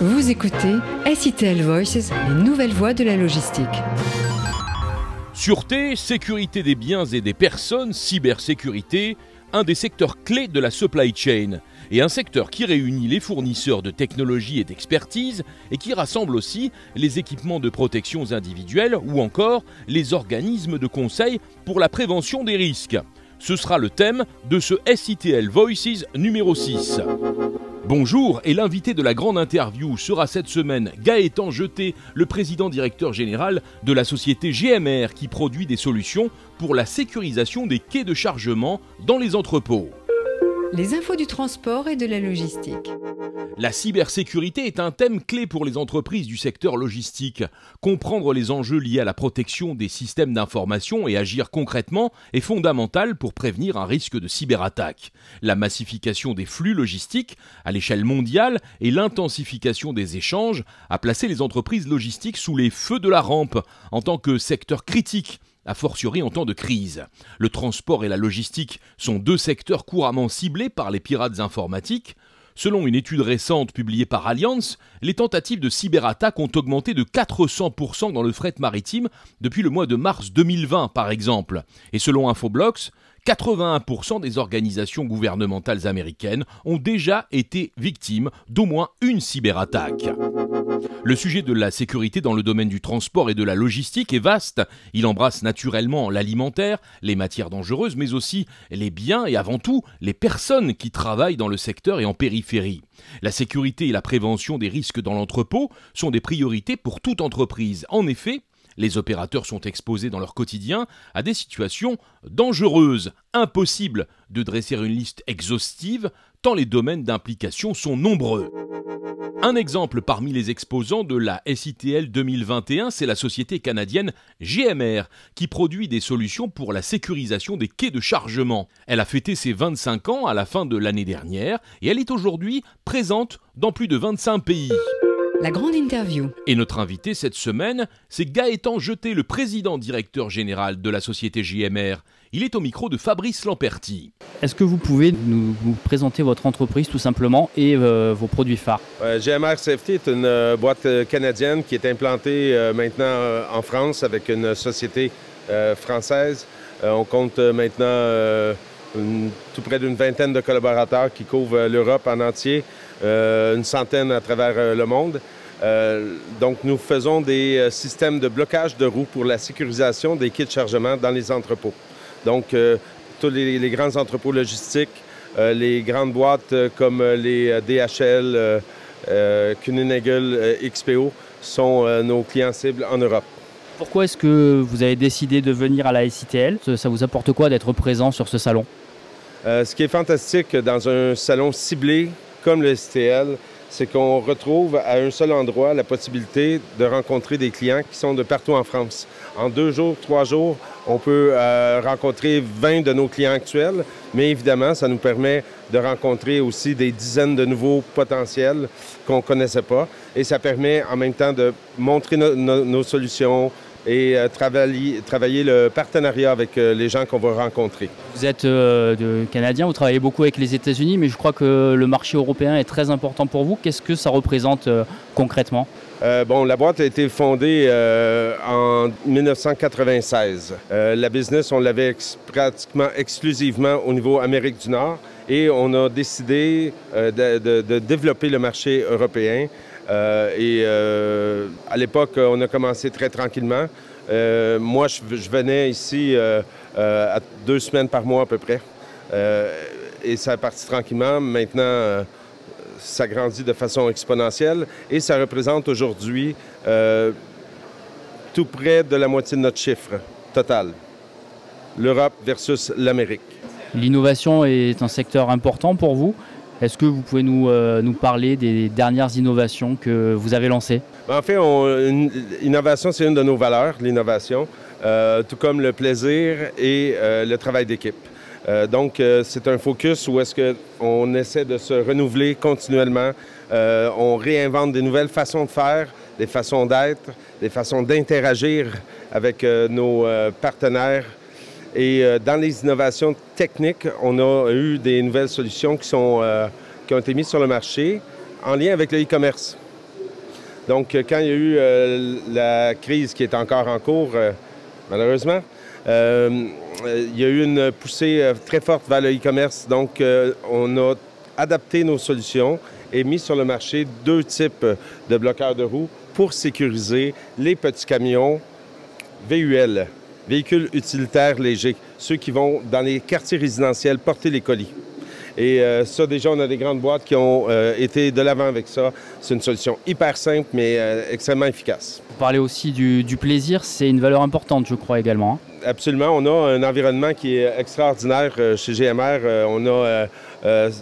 Vous écoutez SITL Voices, les nouvelles voies de la logistique. Sûreté, sécurité des biens et des personnes, cybersécurité, un des secteurs clés de la supply chain, et un secteur qui réunit les fournisseurs de technologie et d'expertise, et qui rassemble aussi les équipements de protection individuelle ou encore les organismes de conseil pour la prévention des risques. Ce sera le thème de ce SITL Voices numéro 6. Bonjour, et l'invité de la grande interview sera cette semaine Gaëtan Jeté, le président directeur général de la société GMR qui produit des solutions pour la sécurisation des quais de chargement dans les entrepôts. Les infos du transport et de la logistique. La cybersécurité est un thème clé pour les entreprises du secteur logistique. Comprendre les enjeux liés à la protection des systèmes d'information et agir concrètement est fondamental pour prévenir un risque de cyberattaque. La massification des flux logistiques à l'échelle mondiale et l'intensification des échanges a placé les entreprises logistiques sous les feux de la rampe en tant que secteur critique a fortiori en temps de crise. Le transport et la logistique sont deux secteurs couramment ciblés par les pirates informatiques. Selon une étude récente publiée par Allianz, les tentatives de cyberattaque ont augmenté de 400% dans le fret maritime depuis le mois de mars 2020 par exemple. Et selon Infoblox, 81% des organisations gouvernementales américaines ont déjà été victimes d'au moins une cyberattaque. Le sujet de la sécurité dans le domaine du transport et de la logistique est vaste. Il embrasse naturellement l'alimentaire, les matières dangereuses, mais aussi les biens et avant tout les personnes qui travaillent dans le secteur et en périphérie. La sécurité et la prévention des risques dans l'entrepôt sont des priorités pour toute entreprise. En effet, les opérateurs sont exposés dans leur quotidien à des situations dangereuses. Impossible de dresser une liste exhaustive tant les domaines d'implication sont nombreux. Un exemple parmi les exposants de la SITL 2021, c'est la société canadienne GMR, qui produit des solutions pour la sécurisation des quais de chargement. Elle a fêté ses 25 ans à la fin de l'année dernière et elle est aujourd'hui présente dans plus de 25 pays. La grande interview. Et notre invité cette semaine, c'est Gaëtan Jeté, le président directeur général de la société JMR. Il est au micro de Fabrice Lamperti. Est-ce que vous pouvez nous, présenter votre entreprise tout simplement et euh, vos produits phares? GMR Safety est une euh, boîte euh, canadienne qui est implantée maintenant en France avec une société française. on compte maintenant tout près d'une vingtaine de collaborateurs qui couvrent l'Europe en entier, une centaine à travers le monde. Euh, donc, nous faisons des euh, systèmes de blocage de roues pour la sécurisation des kits de chargement dans les entrepôts. Donc, euh, tous les, grands entrepôts logistiques, les grandes boîtes comme les DHL, Kuehne+Nagel, XPO sont nos clients cibles en Europe. Pourquoi est-ce que vous avez décidé de venir à la SITL Ça vous apporte quoi d'être présent sur ce salon? Ce qui est fantastique dans un salon ciblé comme le SITL, c'est qu'on retrouve à un seul endroit la possibilité de rencontrer des clients qui sont de partout en France. En deux jours, trois jours, on peut euh, rencontrer 20 de nos clients actuels, mais évidemment, ça nous permet de rencontrer aussi des dizaines de nouveaux potentiels qu'on ne connaissait pas. Et ça permet en même temps de montrer nos solutions, et euh, travailler, travailler, le partenariat avec euh, les gens qu'on va rencontrer. Vous êtes euh, de Canadien, vous travaillez beaucoup avec les États-Unis, mais je crois que le marché européen est très important pour vous. Qu'est-ce que ça représente concrètement? Bon, la boîte a été fondée en 1996. la business, on l'avait pratiquement exclusivement au niveau Amérique du Nord et on a décidé de, développer le marché européen euh, et euh, à l'époque, on a commencé très tranquillement. Euh, moi, je, venais ici à deux semaines par mois à peu près. et ça a parti tranquillement. Maintenant, ça grandit de façon exponentielle et ça représente aujourd'hui tout près de la moitié de notre chiffre total. L'Europe versus l'Amérique. L'innovation est un secteur important pour vous. Est-ce que vous pouvez nous, euh, parler des dernières innovations que vous avez lancées? Ben, en fait, l'innovation, c'est une de nos valeurs, l'innovation, euh, tout comme le plaisir et euh, le travail d'équipe. donc, c'est un focus où est-ce qu'on essaie de se renouveler continuellement. on réinvente des nouvelles façons de faire, des façons d'être, des façons d'interagir avec nos partenaires et euh, dans les innovations techniques, on a eu des nouvelles solutions euh, qui ont été mises sur le marché en lien avec le e-commerce. Donc, quand il y a eu la crise qui est encore en cours, malheureusement, il y a eu une poussée très forte vers le e-commerce. Donc, on a adapté nos solutions et mis sur le marché deux types de bloqueurs de roues pour sécuriser les petits camions VUL, véhicules utilitaires légers, ceux qui vont dans les quartiers résidentiels porter les colis. Et euh, ça, déjà, on a des grandes boîtes qui ont euh, été de l'avant avec ça. C'est une solution hyper simple, mais euh, extrêmement efficace. Vous parlez aussi du, plaisir, c'est une valeur importante, je crois, également. Hein. Absolument. On a un environnement qui est extraordinaire chez GMR. on a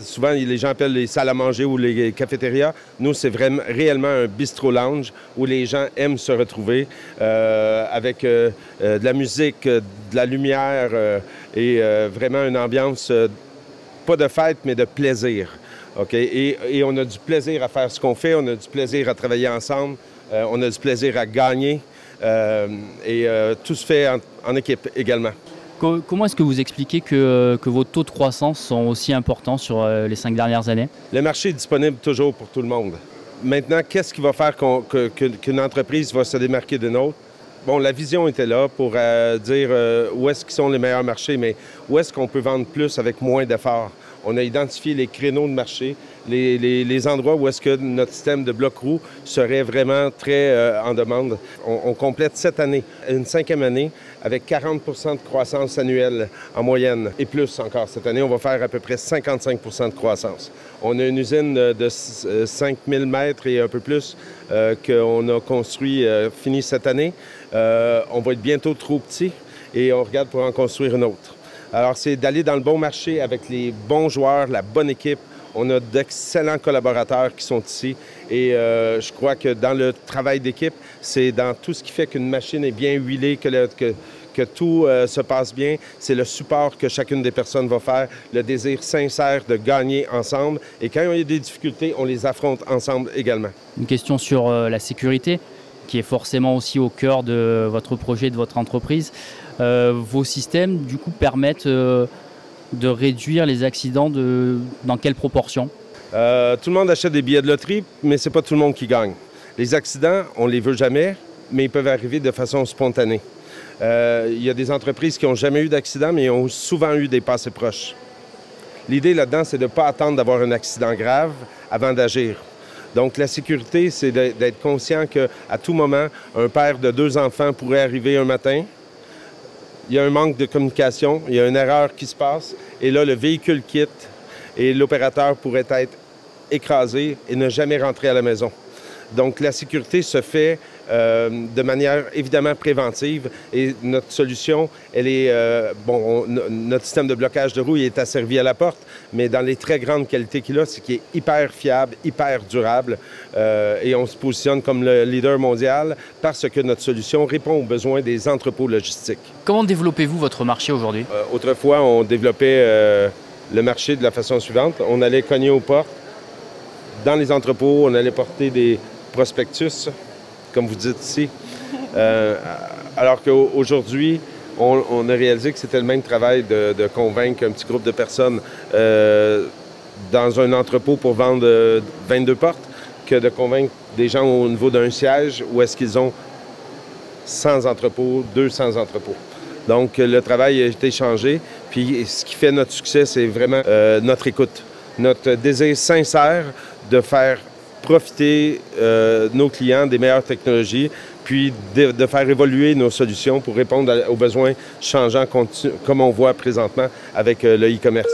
souvent, les gens appellent les salles à manger ou les cafétérias. Nous, c'est vraiment réellement un bistrot lounge où les gens aiment se retrouver avec de la musique, de la lumière et vraiment une ambiance pas de fête, mais de plaisir. OK? Et, on a du plaisir à faire ce qu'on fait, on a du plaisir à travailler ensemble, euh, on a du plaisir à gagner. Euh, et euh, tout se fait en, équipe également. Comment est-ce que vous expliquez que, vos taux de croissance sont aussi importants sur les cinq dernières années? Le marché est disponible toujours pour tout le monde. Maintenant, qu'est-ce qui va faire qu'une entreprise va se démarquer d'une autre? Bon, la vision était là pour dire où est-ce qu'ils sont les meilleurs marchés, mais où est-ce qu'on peut vendre plus avec moins d'efforts? On a identifié les créneaux de marché, les, endroits où est-ce que notre système de bloc roue serait vraiment très euh, en demande. On, complète cette année, une cinquième année, avec 40% de croissance annuelle en moyenne. Et plus encore, cette année, on va faire à peu près 55% de croissance. On a une usine de 5000 euh, mètres et un peu plus euh, qu'on a construit, fini cette année. on va être bientôt trop petit et on regarde pour en construire une autre. Alors, c'est d'aller dans le bon marché avec les bons joueurs, la bonne équipe. On a d'excellents collaborateurs qui sont ici et euh, je crois que dans le travail d'équipe, c'est dans tout ce qui fait qu'une machine est bien huilée, que, tout euh, se passe bien. C'est le support que chacune des personnes va faire, le désir sincère de gagner ensemble. Et quand il y a des difficultés, on les affronte ensemble également. Une question sur euh, la sécurité qui est forcément aussi au cœur de votre projet, de votre entreprise. Vos systèmes, du coup, permettent de réduire les accidents de, dans quelle proportion euh, Tout le monde achète des billets de loterie, mais c'est pas tout le monde qui gagne. Les accidents, on les veut jamais, mais ils peuvent arriver de façon spontanée. Il y a des entreprises qui n'ont jamais eu d'accident, mais ont souvent eu des passés proches. L'idée là-dedans, c'est de ne pas attendre d'avoir un accident grave avant d'agir. Donc, la sécurité, c'est d'être conscient qu'à tout moment, un père de deux enfants pourrait arriver un matin. Il y a un manque de communication, il y a une erreur qui se passe, et là, le véhicule quitte et l'opérateur pourrait être écrasé et ne jamais rentrer à la maison. Donc, la sécurité se fait euh, de manière évidemment préventive. Et notre solution, elle est, euh, bon, notre système de blocage de roue est asservi à la porte, mais dans les très grandes qualités qu'il a, c'est qu'il est hyper fiable, hyper durable, euh, et on se positionne comme le leader mondial parce que notre solution répond aux besoins des entrepôts logistiques. Comment développez-vous votre marché aujourd'hui? autrefois, on développait le marché de la façon suivante. On allait cogner aux portes dans les entrepôts, on allait porter des prospectus comme vous dites ici. Euh, alors qu'aujourd'hui, on, a réalisé que c'était le même travail de, convaincre un petit groupe de personnes euh, dans un entrepôt pour vendre 22 euh, portes que de convaincre des gens au niveau d'un siège où est-ce qu'ils ont 100 entrepôts, 200 entrepôts. Donc, le travail a été changé. Puis, ce qui fait notre succès, c'est vraiment notre écoute, notre désir sincère de faire profiter euh, nos clients des meilleures technologies, puis de, faire évoluer nos solutions pour répondre aux besoins changeants comme on voit présentement avec euh, le e-commerce.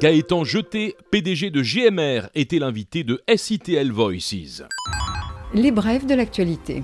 Gaëtan Jeté, PDG de GMR, était l'invité de SITL Voices. Les brèves de l'actualité.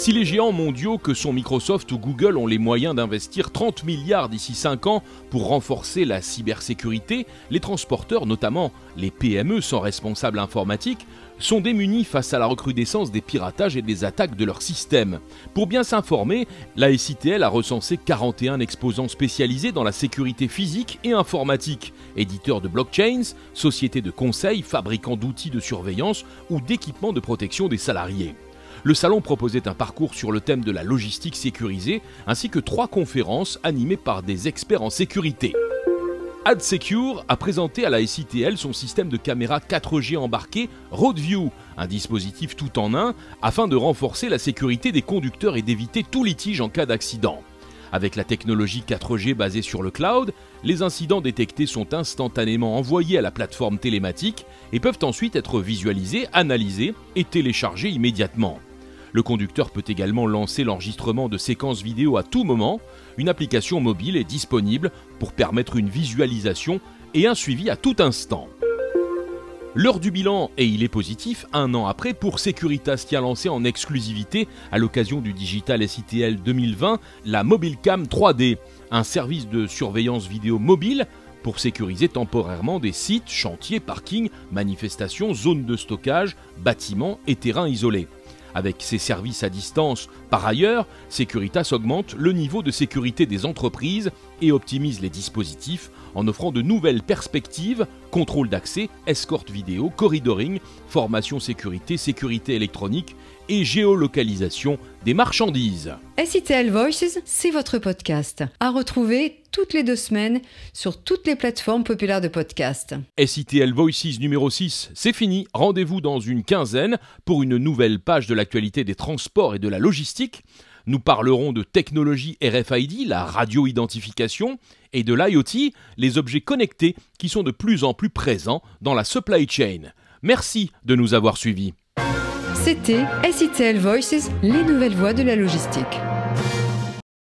Si les géants mondiaux que sont Microsoft ou Google ont les moyens d'investir 30 milliards d'ici 5 ans pour renforcer la cybersécurité, les transporteurs, notamment les PME sans responsable informatique, sont démunis face à la recrudescence des piratages et des attaques de leurs systèmes. Pour bien s'informer, la SITL a recensé 41 exposants spécialisés dans la sécurité physique et informatique, éditeurs de blockchains, sociétés de conseil, fabricants d'outils de surveillance ou d'équipements de protection des salariés. Le salon proposait un parcours sur le thème de la logistique sécurisée, ainsi que trois conférences animées par des experts en sécurité. AdSecure a présenté à la SITL son système de caméra 4G embarqué RoadView, un dispositif tout en un afin de renforcer la sécurité des conducteurs et d'éviter tout litige en cas d'accident. Avec la technologie 4G basée sur le cloud, les incidents détectés sont instantanément envoyés à la plateforme télématique et peuvent ensuite être visualisés, analysés et téléchargés immédiatement. Le conducteur peut également lancer l'enregistrement de séquences vidéo à tout moment. Une application mobile est disponible pour permettre une visualisation et un suivi à tout instant. L'heure du bilan, et il est positif, un an après, pour Securitas qui a lancé en exclusivité, à l'occasion du Digital SITL 2020, la Mobilecam 3D, un service de surveillance vidéo mobile pour sécuriser temporairement des sites, chantiers, parkings, manifestations, zones de stockage, bâtiments et terrains isolés. Avec ses services à distance, par ailleurs, Securitas augmente le niveau de sécurité des entreprises et optimise les dispositifs en offrant de nouvelles perspectives, contrôle d'accès, escorte vidéo, corridoring, formation sécurité, sécurité électronique et géolocalisation des marchandises. SITL Voices, c'est votre podcast. À retrouver toutes les deux semaines sur toutes les plateformes populaires de podcast. SITL Voices numéro 6, c'est fini. Rendez-vous dans une quinzaine pour une nouvelle page de l'actualité des transports et de la logistique. Nous parlerons de technologie RFID, la radio-identification, et de l'IoT, les objets connectés qui sont de plus en plus présents dans la supply chain. Merci de nous avoir suivis. C'était SITL Voices, les nouvelles voies de la logistique.